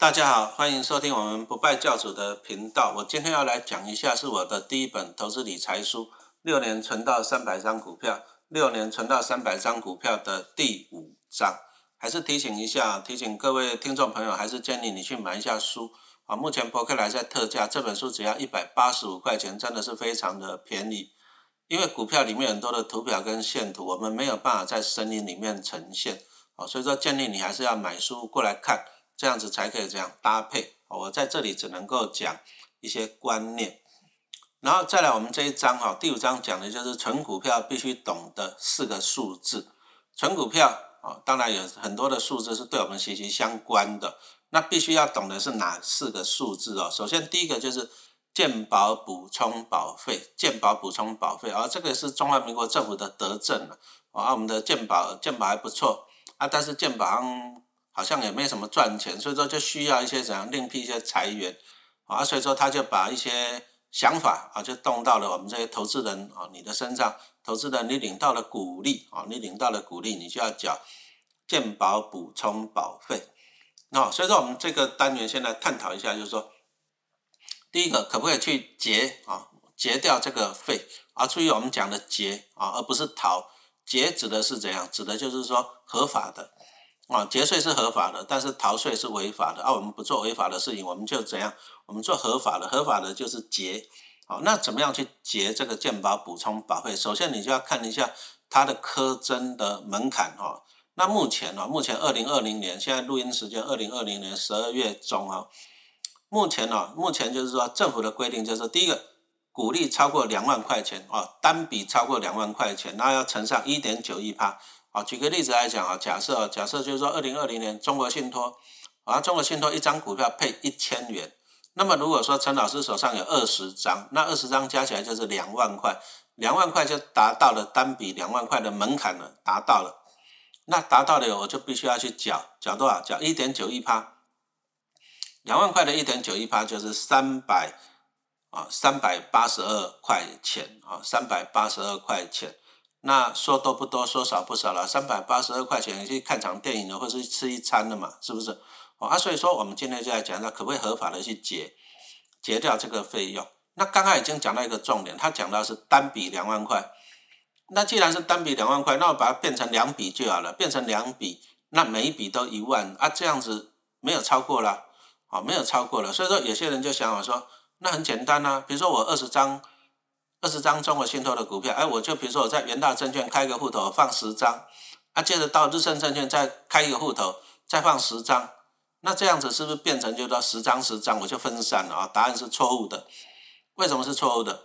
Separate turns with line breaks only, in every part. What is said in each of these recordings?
大家好，欢迎收听我们不败教主的频道。我今天要来讲一下，是我的第一本投资理财书，六年存到三百张股票，六年存到三百张股票的第五章。还是提醒一下，提醒各位听众朋友，还是建议你去买一下书啊。目前博客来在特价，这本书只要一百八十五块钱，真的是非常的便宜。因为股票里面很多的图表跟线图，我们没有办法在声音里面呈现啊，所以说建议你还是要买书过来看。这样子才可以这样搭配。我在这里只能够讲一些观念，然后再来我们这一章哈，第五章讲的就是存股票必须懂的四个数字。存股票啊，当然有很多的数字是对我们息息相关的。那必须要懂的是哪四个数字哦？首先第一个就是健保补充保费，健保补充保费啊，这个是中华民国政府的德政了啊。我们的健保健保还不错啊，但是健保。好像也没什么赚钱，所以说就需要一些怎样另辟一些裁员啊，所以说他就把一些想法啊，就动到了我们这些投资人啊，你的身上，投资人你领到了股利啊，你领到了股利，你就要缴健保补充保费。那所以说我们这个单元先来探讨一下，就是说，第一个可不可以去结啊，结掉这个费啊？注意我们讲的结啊，而不是逃，结指的是怎样？指的就是说合法的。啊，节税是合法的，但是逃税是违法的。啊，我们不做违法的事情，我们就怎样？我们做合法的，合法的就是节。好，那怎么样去节这个健保补充保费？首先，你就要看一下它的科征的门槛哈。那目前呢，目前二零二零年，现在录音时间二零二零年十二月中啊。目前呢，目前就是说政府的规定就是第一个，股利超过两万块钱啊，单笔超过两万块钱，那要乘上一点九一趴。好，举个例子来讲啊，假设假设就是说，二零二零年中国信托啊，中国信托一张股票配一千元，那么如果说陈老师手上有二十张，那二十张加起来就是两万块，两万块就达到了单笔两万块的门槛了，达到了，那达到了我就必须要去缴，缴多少？缴一点九一趴，两万块的一点九一趴就是三百啊，三百八十二块钱啊，三百八十二块钱。那说多不多，说少不少了，三百八十二块钱去看场电影了，或是吃一餐的嘛，是不是？哦啊，所以说我们今天就来讲一下，可不可以合法的去结结掉这个费用？那刚刚已经讲到一个重点，他讲到是单笔两万块。那既然是单笔两万块，那我把它变成两笔就好了，变成两笔，那每一笔都一万啊，这样子没有超过了，啊，没有超过了。所以说有些人就想我说，那很简单啊，比如说我二十张。二十张中国信托的股票，哎，我就比如说我在元大证券开一个户头放十张，啊，接着到日盛证券再开一个户头再放十张，那这样子是不是变成就说十张十张我就分散了啊？答案是错误的。为什么是错误的？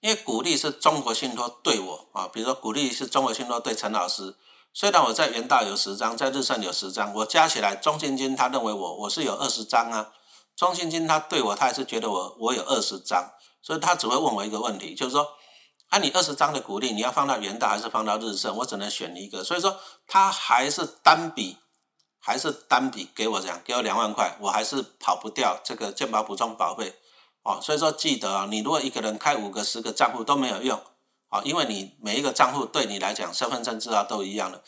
因为股利是中国信托对我啊，比如说股利是中国信托对陈老师，虽然我在元大有十张，在日盛有十张，我加起来中信金他认为我我是有二十张啊，中信金他对我他还是觉得我我有二十张。所以他只会问我一个问题，就是说，啊，你二十张的股利，你要放到元大还是放到日盛？我只能选一个。所以说，他还是单笔，还是单笔给我这样，给我两万块，我还是跑不掉这个健保补充保费哦。所以说，记得啊，你如果一个人开五个、十个账户都没有用啊，因为你每一个账户对你来讲，身份证字号都一样的。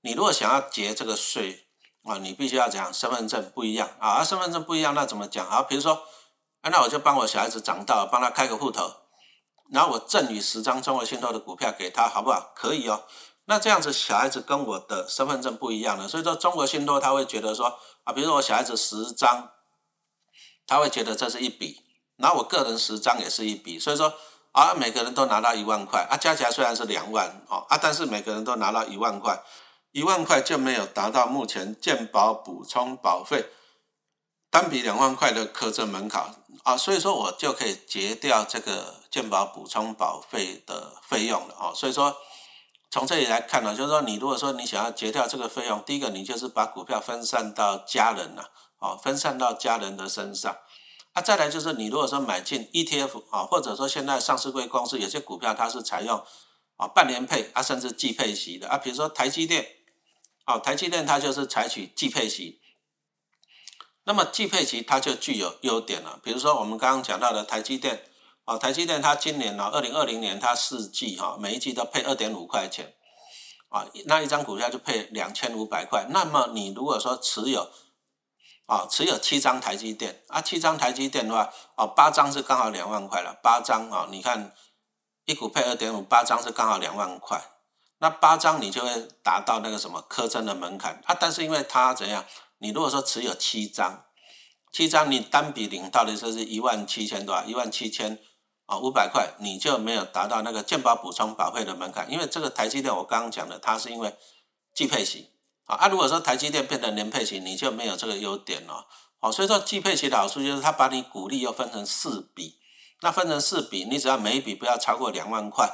你如果想要结这个税啊，你必须要讲身份证不一样啊，身份证不一样，那怎么讲啊？比如说。那我就帮我小孩子长大，帮他开个户头，然后我赠予十张中国信托的股票给他，好不好？可以哦。那这样子小孩子跟我的身份证不一样了，所以说中国信托他会觉得说啊，比如说我小孩子十张，他会觉得这是一笔，然后我个人十张也是一笔，所以说啊，每个人都拿到一万块，啊，加起来虽然是两万哦，啊，但是每个人都拿到一万块，一万块就没有达到目前健保补充保费。单笔两万块的课证门槛啊，所以说我就可以结掉这个健保补充保费的费用了哦。所以说从这里来看呢，就是说你如果说你想要结掉这个费用，第一个你就是把股票分散到家人了，哦，分散到家人的身上。啊，再来就是你如果说买进 ETF 啊，或者说现在上市贵公司有些股票它是采用啊半年配啊，甚至季配息的啊，比如说台积电，啊，台积电它就是采取季配息。那么季配息它就具有优点了，比如说我们刚刚讲到的台积电，啊，台积电它今年呢，二零二零年它四季哈，每一季都配二点五块钱，啊，那一张股票就配两千五百块。那么你如果说持有啊，持有七张台积电啊，七张台积电的话，哦，八张是刚好两万块了，八张啊，你看一股配二点五，八张是刚好两万块，那八张你就会达到那个什么科证的门槛啊。但是因为它怎样，你如果说持有七张，七张你单笔领到的时候是一万七千多，一万七千啊五百块，你就没有达到那个健保补充保费的门槛，因为这个台积电我刚刚讲的，它是因为季配型。啊，如果说台积电变成年配型，你就没有这个优点了。哦，所以说季配型的好处就是它把你股利又分成四笔，那分成四笔，你只要每一笔不要超过两万块，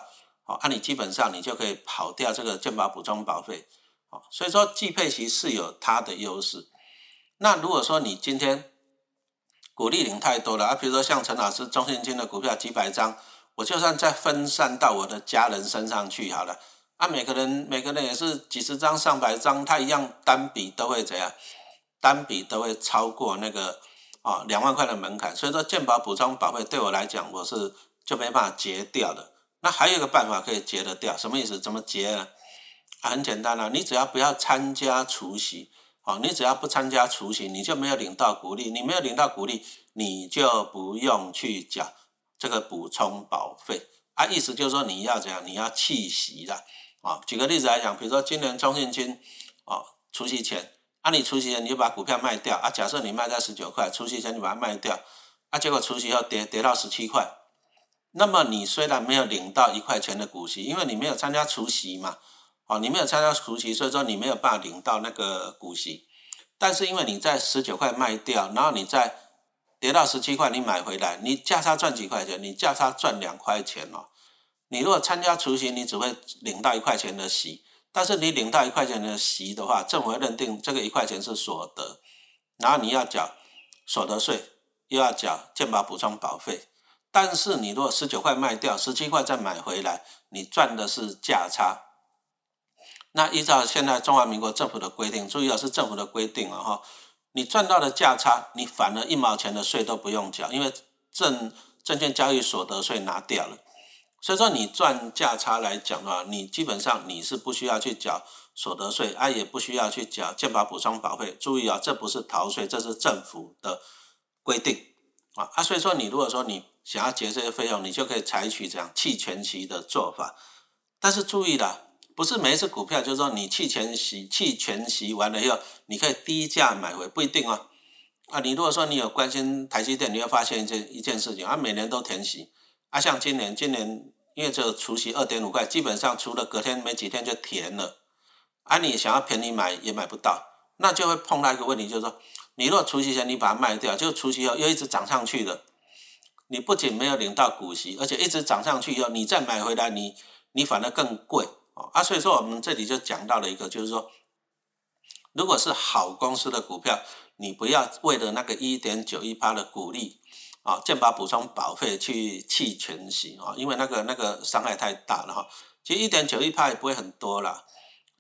哦，那你基本上你就可以跑掉这个健保补充保费。哦，所以说季配型是有它的优势。那如果说你今天股利领太多了啊，比如说像陈老师中信金的股票几百张，我就算再分散到我的家人身上去好了。啊，每个人每个人也是几十张、上百张，他一样单笔都会怎样？单笔都会超过那个啊两万块的门槛。所以说，健保补充保费对我来讲，我是就没办法结掉的。那还有一个办法可以结得掉，什么意思？怎么结呢？很简单了，你只要不要参加除夕，哦，你只要不参加除息，你就没有领到股利。你没有领到股利，你就不用去缴这个补充保费。啊，意思就是说你要怎样？你要弃息的。啊，举个例子来讲，比如说今年中信金，哦，除息前，啊，你除息前你就把股票卖掉，啊，假设你卖在十九块，除息前你把它卖掉，啊，结果除息后跌跌到十七块，那么你虽然没有领到一块钱的股息，因为你没有参加除息嘛，哦，你没有参加除息，所以说你没有办法领到那个股息，但是因为你在十九块卖掉，然后你再跌到十七块，你买回来，你价差赚几块钱？你价差赚两块钱哦。你如果参加除息，你只会领到一块钱的息，但是你领到一块钱的息的话，政府会认定这个一块钱是所得，然后你要缴所得税，又要缴健保补充保费。但是你如果十九块卖掉，十七块再买回来，你赚的是价差。那依照现在中华民国政府的规定，注意啊，是政府的规定了哈，你赚到的价差，你反而一毛钱的税都不用缴，因为证证券交易所得税拿掉了。所以说，你赚价差来讲的话，你基本上你是不需要去缴所得税，啊，也不需要去缴健保补充保费。注意啊，这不是逃税，这是政府的规定啊啊。所以说，你如果说你想要结这些费用，你就可以采取这样弃权期的做法。但是注意了，不是每一次股票就是说你弃权息、弃权息完了以后，你可以低价买回，不一定哦。啊，你如果说你有关心台积电，你会发现一件一件事情，啊，每年都填息，啊，像今年，今年。因为这个除息二点五块，基本上除了隔天没几天就填了，啊，你想要便宜买也买不到，那就会碰到一个问题，就是说，你如果除息前你把它卖掉，就除息后又一直涨上去了，你不仅没有领到股息，而且一直涨上去以后，你再买回来，你你反而更贵哦，啊，所以说我们这里就讲到了一个，就是说，如果是好公司的股票，你不要为了那个一点九一八的股利。啊，健保补充保费去弃权息啊，因为那个那个伤害太大了哈。其实一点九一派不会很多啦。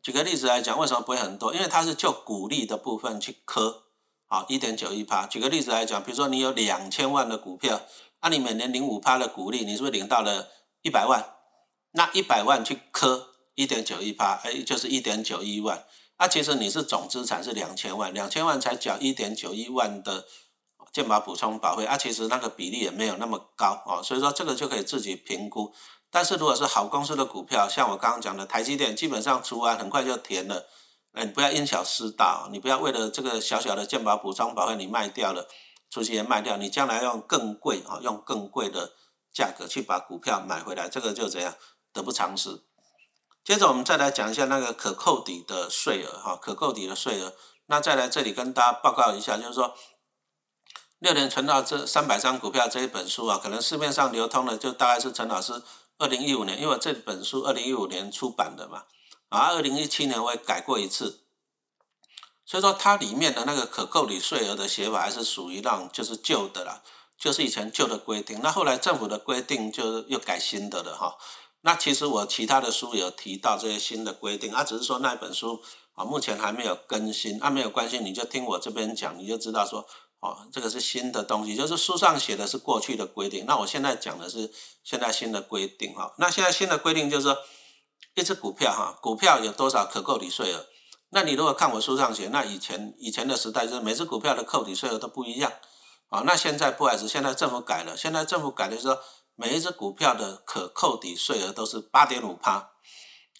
举个例子来讲，为什么不会很多？因为它是就股利的部分去磕啊，一点九一趴。举个例子来讲，比如说你有两千万的股票，那你每年领五趴的股利，你是不是领到了一百万？那一百万去磕一点九一趴，哎，就是一点九一万。那其实你是总资产是两千万，两千万才缴一点九一万的。健保补充保费啊，其实那个比例也没有那么高哦，所以说这个就可以自己评估。但是如果是好公司的股票，像我刚刚讲的台积电，基本上出完很快就填了。哎，你不要因小失大，你不要为了这个小小的健保补充保费你卖掉了，出息也卖掉，你将来用更贵啊，用更贵的价格去把股票买回来，这个就怎样得不偿失。接着我们再来讲一下那个可扣抵的税额哈，可扣抵的税额。那再来这里跟大家报告一下，就是说。六年存到这三百张股票这一本书啊，可能市面上流通的就大概是陈老师二零一五年，因为这本书二零一五年出版的嘛，啊，二零一七年我也改过一次，所以说它里面的那个可扣抵税额的写法还是属于让就是旧的啦，就是以前旧的规定，那后来政府的规定就又改新的了哈。那其实我其他的书有提到这些新的规定，啊，只是说那本书啊目前还没有更新，啊没有关系，你就听我这边讲，你就知道说。哦，这个是新的东西，就是书上写的是过去的规定。那我现在讲的是现在新的规定哈。那现在新的规定就是说，一只股票哈，股票有多少可扣抵税额？那你如果看我书上写，那以前以前的时代就是每只股票的扣抵税额都不一样，啊，那现在不还是，现在政府改了，现在政府改的是说每一只股票的可扣抵税额都是八点五趴，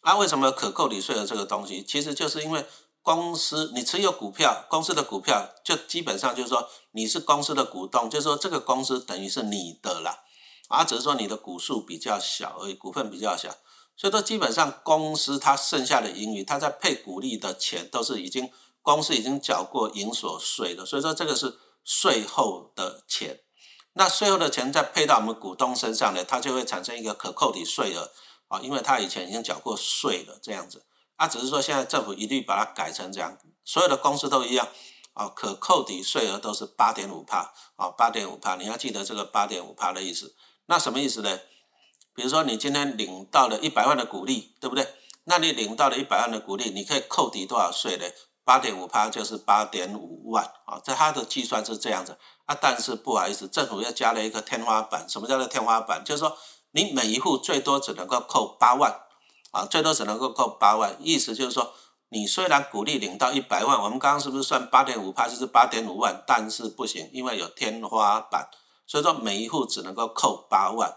啊，为什么可扣抵税额这个东西？其实就是因为公司你持有股票，公司的股票就基本上就是说你是公司的股东，就是说这个公司等于是你的了，啊，只是说你的股数比较小而已，股份比较小。所以说，基本上公司它剩下的盈余，它在配股利的钱都是已经公司已经缴过营所税的，所以说这个是税后的钱。那税后的钱再配到我们股东身上呢，它就会产生一个可扣抵税额啊，因为它以前已经缴过税了，这样子。啊，只是说现在政府一律把它改成这样，所有的公司都一样啊，可扣抵税额都是八点五帕啊，八点五帕，你要记得这个八点五帕的意思。那什么意思呢？比如说，你今天领到了一百万的股利，对不对？那你领到了一百万的股利，你可以扣抵多少税呢？八点五趴就是八点五万啊，在它的计算是这样子啊。但是不好意思，政府又加了一个天花板。什么叫做天花板？就是说你每一户最多只能够扣八万啊，最多只能够扣八万。意思就是说，你虽然鼓励领到一百万，我们刚刚是不是算八点五怕就是八点五万？但是不行，因为有天花板，所以说每一户只能够扣八万。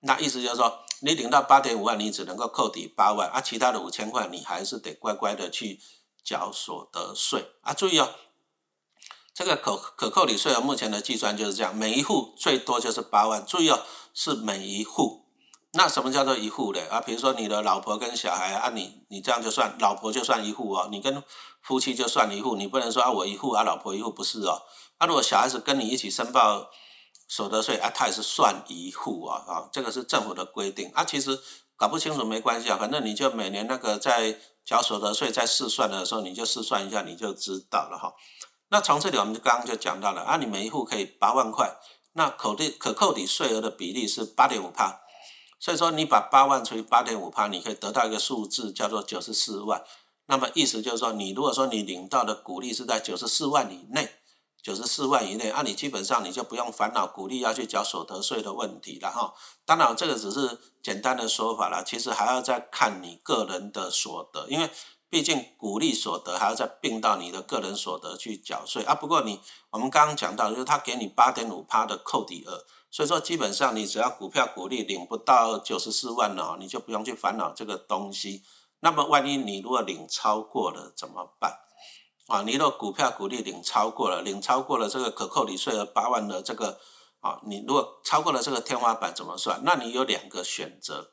那意思就是说，你领到八点五万，你只能够扣抵八万，啊，其他的五千块你还是得乖乖的去缴所得税啊。注意哦，这个可可扣抵税额目前的计算就是这样，每一户最多就是八万。注意哦，是每一户。那什么叫做一户呢？啊，比如说你的老婆跟小孩啊，你你这样就算老婆就算一户哦，你跟夫妻就算一户，你不能说啊我一户啊老婆一户不是哦。啊，如果小孩子跟你一起申报。所得税啊，他也是算一户啊，啊，这个是政府的规定啊。其实搞不清楚没关系啊，反正你就每年那个在缴所得税在试算的时候，你就试算一下，你就知道了哈。那从这里我们就刚刚就讲到了啊，你每一户可以八万块，那扣抵可扣抵税额的比例是八点五趴，所以说你把八万除以八点五趴，你可以得到一个数字叫做九十四万。那么意思就是说，你如果说你领到的股利是在九十四万以内。九十四万以内，啊，你基本上你就不用烦恼鼓励要去缴所得税的问题了哈。当然，这个只是简单的说法了，其实还要再看你个人的所得，因为毕竟股利所得还要再并到你的个人所得去缴税啊。不过你我们刚刚讲到，就是他给你八点五趴的扣抵额，所以说基本上你只要股票股利领不到九十四万了，你就不用去烦恼这个东西。那么万一你如果领超过了怎么办？啊，你的股票股利领超过了，领超过了这个可扣抵税额八万的这个啊，你如果超过了这个天花板怎么算？那你有两个选择，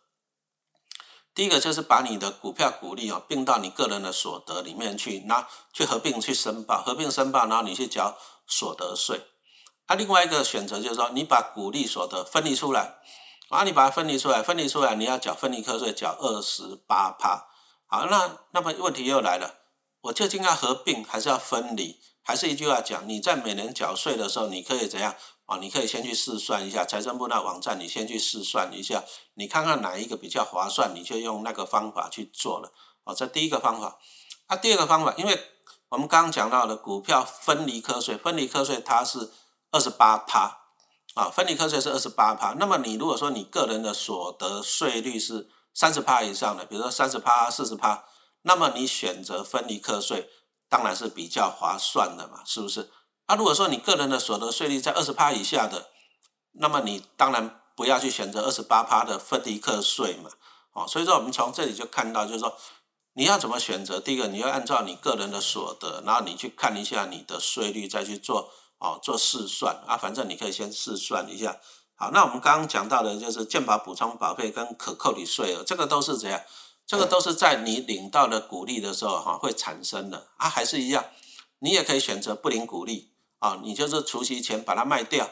第一个就是把你的股票股利啊并到你个人的所得里面去，那去合并去申报，合并申报，然后你去缴所得税。啊，另外一个选择就是说，你把股利所得分离出来，啊，你把它分离出来，分离出来，你要缴分离课税，缴二十八趴。好，那那么问题又来了。我究竟要合并还是要分离？还是一句话讲，你在每年缴税的时候，你可以怎样啊？你可以先去试算一下财政部那网站，你先去试算一下，你看看哪一个比较划算，你就用那个方法去做了。哦，这第一个方法。那第二个方法，因为我们刚刚讲到的股票分离课税，分离课税它是二十八趴啊，分离课税是二十八趴。那么你如果说你个人的所得税率是三十趴以上的，比如说三十趴、四十趴。那么你选择分离课税，当然是比较划算的嘛，是不是？那，如果说你个人的所得税率在二十趴以下的，那么你当然不要去选择二十八趴的分离课税嘛，哦，所以说我们从这里就看到，就是说你要怎么选择？第一个，你要按照你个人的所得，然后你去看一下你的税率，再去做哦做试算啊，反正你可以先试算一下。好，那我们刚刚讲到的就是健保补充保费跟可扣抵税额，这个都是怎样？这个都是在你领到了鼓励的时候，哈，会产生的啊，还是一样，你也可以选择不领鼓励啊，你就是除息前把它卖掉，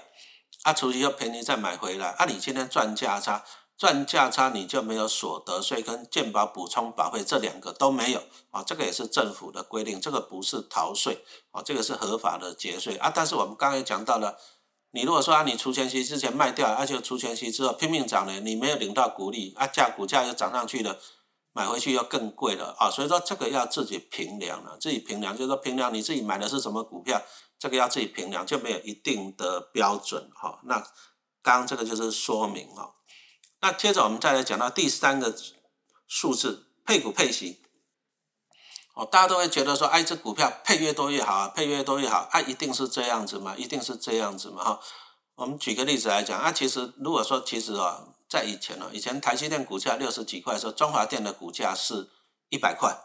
啊，除息又便宜再买回来，啊，你今天赚价差，赚价差你就没有所得税跟健保补充保费这两个都没有啊，这个也是政府的规定，这个不是逃税啊，这个是合法的节税啊，但是我们刚才讲到了，你如果说啊，你除权息之前卖掉，而且除权息之后拼命涨了，你没有领到股利，啊，价股价又涨上去了。买回去要更贵了啊，所以说这个要自己评量了，自己评量就是说评量你自己买的是什么股票，这个要自己评量，就没有一定的标准哈。那刚刚这个就是说明哈。那接着我们再来讲到第三个数字配股配息。哦，大家都会觉得说，哎，这股票配越多越好啊，配越多越好，啊，一定是这样子吗？一定是这样子吗？哈，我们举个例子来讲，啊，其实如果说其实啊，在以前呢，以前台积电股价六十几块的时候，中华电的股价是一百块，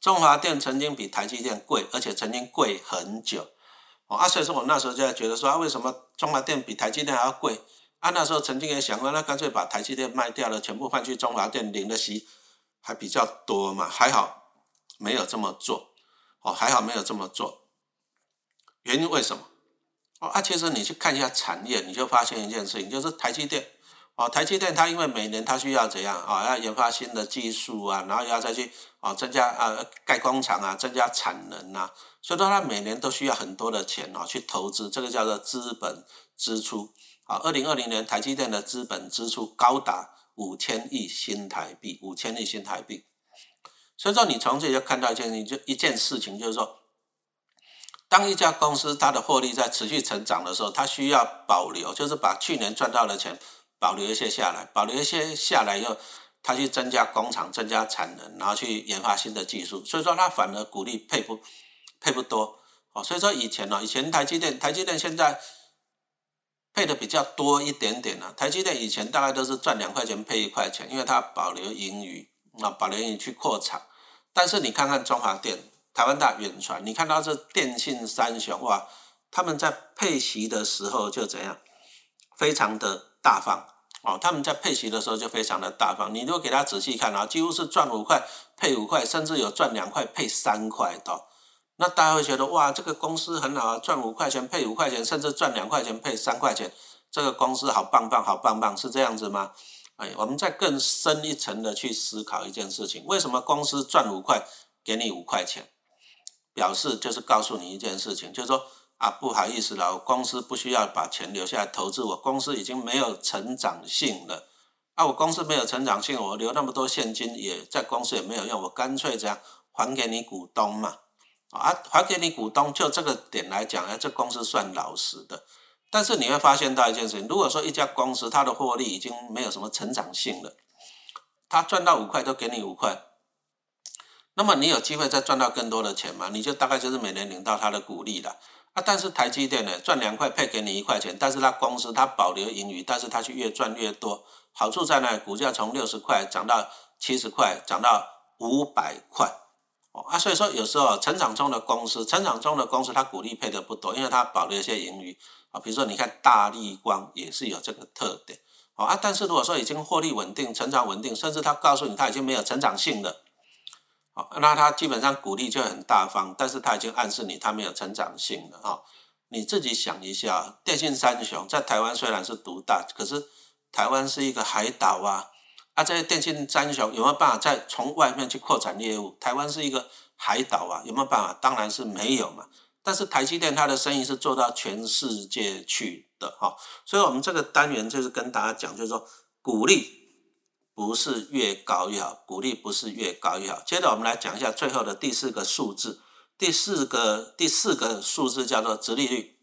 中华电曾经比台积电贵，而且曾经贵很久。哦，啊，所以说我那时候就在觉得说，啊，为什么中华电比台积电还要贵？啊，那时候曾经也想过，那干脆把台积电卖掉了，全部换去中华电，领的息还比较多嘛。还好没有这么做，哦，还好没有这么做。原因为什么？哦，啊，其实你去看一下产业，你就发现一件事情，就是台积电，哦，台积电它因为每年它需要怎样啊？要研发新的技术啊，然后要再去啊增加啊盖工厂啊，增加产能啊，所以说它每年都需要很多的钱哦去投资，这个叫做资本支出。啊，二零二零年台积电的资本支出高达五千亿新台币，五千亿新台币。所以说，你从这里就看到一件事情，就一件事情，就是说，当一家公司它的获利在持续成长的时候，它需要保留，就是把去年赚到的钱保留一些下来，保留一些下来以后，它去增加工厂、增加产能，然后去研发新的技术。所以说，他反而鼓励配不配不多。哦，所以说以前呢，以前台积电，台积电现在。配的比较多一点点呢，台积电以前大概都是赚两块钱配一块钱，因为它保留盈余，啊保留盈余去扩产。但是你看看中华电、台湾大、远传，你看到这电信三雄哇，他们在配息的时候就怎样，非常的大方哦，他们在配息的时候就非常的大方。你如果给他仔细看啊，几乎是赚五块配五块，甚至有赚两块配三块的。那大家会觉得哇，这个公司很好啊，赚五块钱配五块钱，甚至赚两块钱配三块钱，这个公司好棒棒，好棒棒，是这样子吗？哎，我们再更深一层的去思考一件事情：为什么公司赚五块给你五块钱？表示就是告诉你一件事情，就是说啊，不好意思了，我公司不需要把钱留下来投资，我公司已经没有成长性了。啊，我公司没有成长性，我留那么多现金也在公司也没有用，我干脆这样还给你股东嘛。啊，还给你股东，就这个点来讲，哎，这公司算老实的。但是你会发现到一件事情，如果说一家公司它的获利已经没有什么成长性了，它赚到五块都给你五块，那么你有机会再赚到更多的钱嘛？你就大概就是每年领到它的股利了。啊，但是台积电呢，赚两块配给你一块钱，但是它公司它保留盈余，但是它去越赚越多，好处在哪？股价从六十块涨到七十块，涨到五百块。哦啊，所以说有时候成长中的公司，成长中的公司它股利配的不多，因为它保留一些盈余啊。比如说你看大立光也是有这个特点啊。但是如果说已经获利稳定、成长稳定，甚至他告诉你他已经没有成长性了，那他基本上鼓励就很大方，但是他已经暗示你他没有成长性了啊。你自己想一下，电信三雄在台湾虽然是独大，可是台湾是一个海岛啊。啊，这些电信三雄有没有办法再从外面去扩展业务？台湾是一个海岛啊，有没有办法？当然是没有嘛。但是台积电它的生意是做到全世界去的哈，所以我们这个单元就是跟大家讲，就是说鼓励不是越高越好，股利不是越高越好。接着我们来讲一下最后的第四个数字，第四个第四个数字叫做直利率。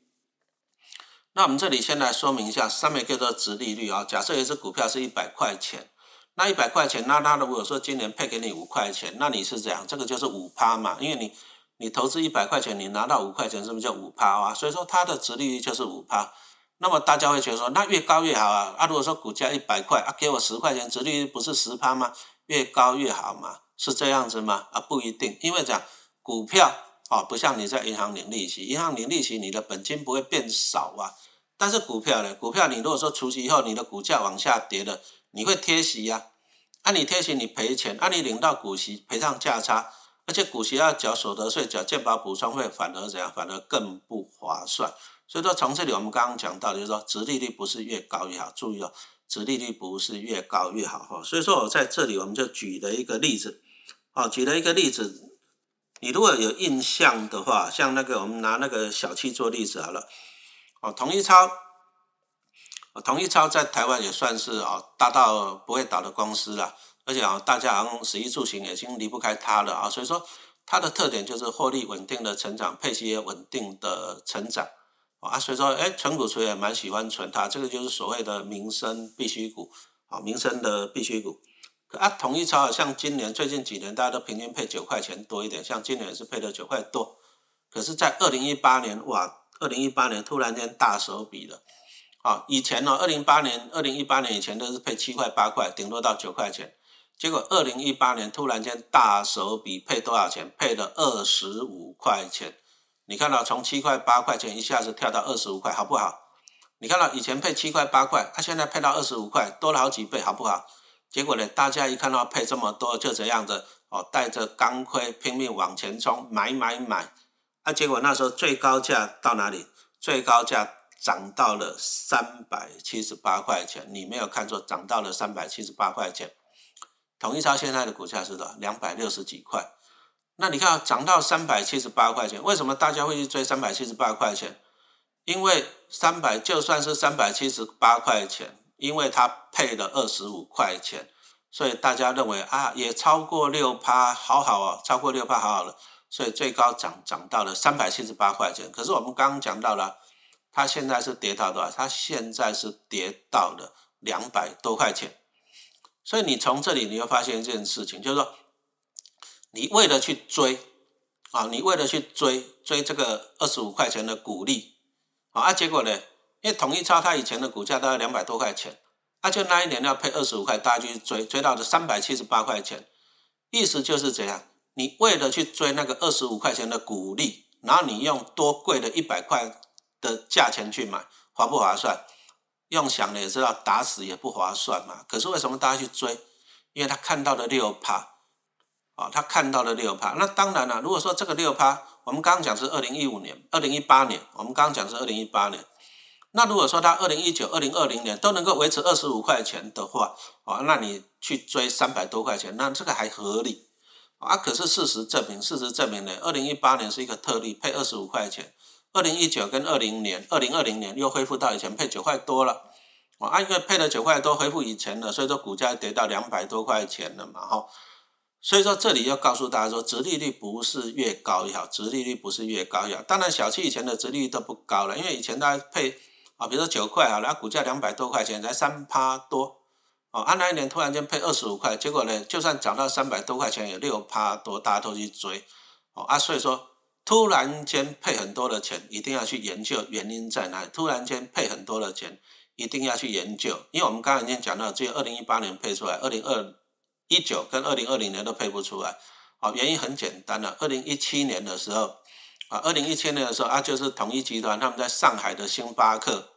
那我们这里先来说明一下，上面叫做直利率啊。假设一只股票是一百块钱。那一百块钱，那他如果说今年配给你五块钱，那你是这样，这个就是五趴嘛，因为你你投资一百块钱，你拿到五块钱，是不是叫五趴啊？所以说它的值利率就是五趴。那么大家会觉得说，那越高越好啊？啊，如果说股价一百块啊，给我十块钱，值率不是十趴吗？越高越好嘛，是这样子吗？啊，不一定，因为讲股票啊，不像你在银行领利息，银行领利息你的本金不会变少啊，但是股票呢，股票你如果说除息以后你的股价往下跌了。你会贴息呀？按你贴息，你赔钱；按你领到股息，赔上价差，而且股息要缴所得税、缴健保补充费，反而怎样？反而更不划算。所以说，从这里我们刚刚讲到，就是说，殖利率不是越高越好。注意哦，殖利率不是越高越好哈。所以说我在这里，我们就举了一个例子，哦，举了一个例子。你如果有印象的话，像那个我们拿那个小七做例子好了，哦，统一超。统一超在台湾也算是啊大到不会倒的公司了，而且啊大家好像食衣住行已经离不开它了啊，所以说它的特点就是获利稳定的成长，配息也稳定的成长啊，所以说哎存股存也蛮喜欢存它，这个就是所谓的民生必须股啊，民生的必须股。啊，统一超像今年最近几年大家都平均配九块钱多一点，像今年也是配了九块多。可是，在二零一八年，哇，二零一八年突然间大手笔了。啊，以前呢，二零一八年、二零一八年以前都是配七块八块，顶多到九块钱。结果二零一八年突然间大手笔配多少钱？配了二十五块钱。你看到从七块八块钱一下子跳到二十五块，好不好？你看到以前配七块八块，它现在配到二十五块，多了好几倍，好不好？结果呢，大家一看到配这么多，就这样子哦，带着钢盔拼命往前冲，买买买。啊，结果那时候最高价到哪里？最高价涨到了三百七十八块钱。你没有看错，涨到了三百七十八块钱。统一超现在的股价是多少？两百六十几块。那你看涨到三百七十八块钱，为什么大家会去追三百七十八块钱？因为三百就算是三百七十八块钱，因为它配了二十五块钱，所以大家认为啊，也超过六趴，好好哦，超过六趴，好好了，所以最高涨涨到了三百七十八块钱。可是我们刚刚讲到了，它现在是跌到多少？它现在是跌到了两百多块钱。所以你从这里你会发现一件事情，就是说，你为了去追啊，你为了去追追这个二十五块钱的股利。啊，结果呢？因为统一超它以前的股价大概两百多块钱，啊，就那一年要配二十五块，大家去追，追到了三百七十八块钱。意思就是这样，你为了去追那个二十五块钱的股利，然后你用多贵的一百块的价钱去买，划不划算？用想了也知道，打死也不划算嘛。可是为什么大家去追？因为他看到了六趴，啊，他看到了六趴。那当然了，如果说这个六趴，我们刚刚讲是二零一五年、二零一八年，我们刚刚讲是二零一八年。那如果说它二零一九、二零二零年都能够维持二十五块钱的话，啊，那你去追三百多块钱，那这个还合理啊。可是事实证明，事实证明呢，二零一八年是一个特例，配二十五块钱。二零一九跟二零年、二零二零年又恢复到以前配九块多了，啊，因为配了九块多恢复以前了，所以说股价跌到两百多块钱了嘛，哈。所以说，这里要告诉大家说，殖利率不是越高越好，殖利率不是越高越好。当然，小七以前的殖利率都不高了，因为以前大家配啊，比如说九块啊，然后股价两百多块钱才三趴多，哦，按那一年突然间配二十五块，结果呢，就算涨到三百多块钱，有六趴多，大家都去追，哦啊，所以说突然间配很多的钱，一定要去研究原因在哪里。突然间配很多的钱，一定要去研究，因为我们刚才已经讲到，只有二零一八年配出来，二零二。一九跟二零二零年都配不出来，啊，原因很简单了。二零一七年的时候，啊，二零一七年的时候啊，就是统一集团他们在上海的星巴克，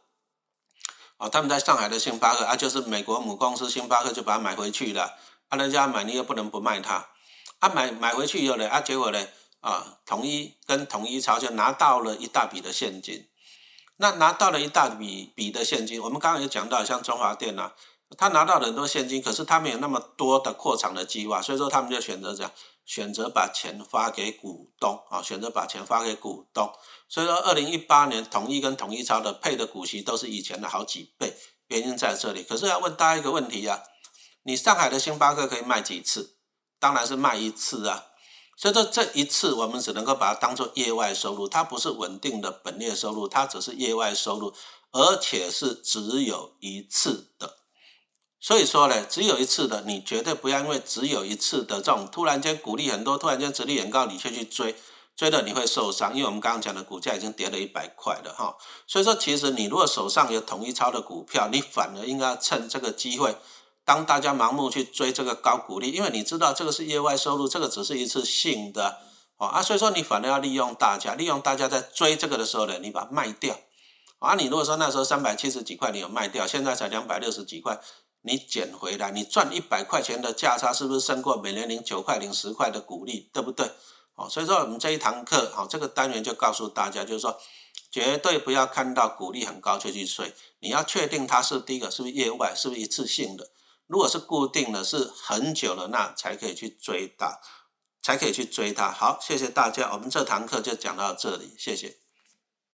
啊，他们在上海的星巴克啊，就是美国母公司星巴克就把它买回去了，啊，人家买你又不能不卖它，啊，买买回去以后呢，啊，结果呢，啊，统一跟统一超就拿到了一大笔的现金，那拿到了一大笔笔的现金，我们刚刚也讲到，像中华电啊。他拿到很多现金，可是他没有那么多的扩厂的计划，所以说他们就选择这样，选择把钱发给股东啊，选择把钱发给股东。所以说，二零一八年统一跟统一超的配的股息都是以前的好几倍，原因在这里。可是要问大家一个问题呀，你上海的星巴克可以卖几次？当然是卖一次啊。所以说这一次我们只能够把它当做业外收入，它不是稳定的本业收入，它只是业外收入，而且是只有一次的。所以说呢，只有一次的，你绝对不要因为只有一次的这种突然间股利很多，突然间值率很高，你却去追，追了你会受伤。因为我们刚刚讲的股价已经跌了一百块了哈。所以说，其实你如果手上有统一超的股票，你反而应该趁这个机会，当大家盲目去追这个高股利，因为你知道这个是业外收入，这个只是一次性的哦啊，所以说你反而要利用大家，利用大家在追这个的时候呢，你把它卖掉啊。你如果说那时候三百七十几块你有卖掉，现在才两百六十几块。你捡回来，你赚一百块钱的价差，是不是胜过每年领九块、领十块的股利，对不对？哦，所以说我们这一堂课，好，这个单元就告诉大家，就是说，绝对不要看到股利很高就去追，你要确定它是第一个是不是业外，是不是一次性的。如果是固定的，是很久了，那才可以去追它，才可以去追它。好，谢谢大家，我们这堂课就讲到这里，谢谢。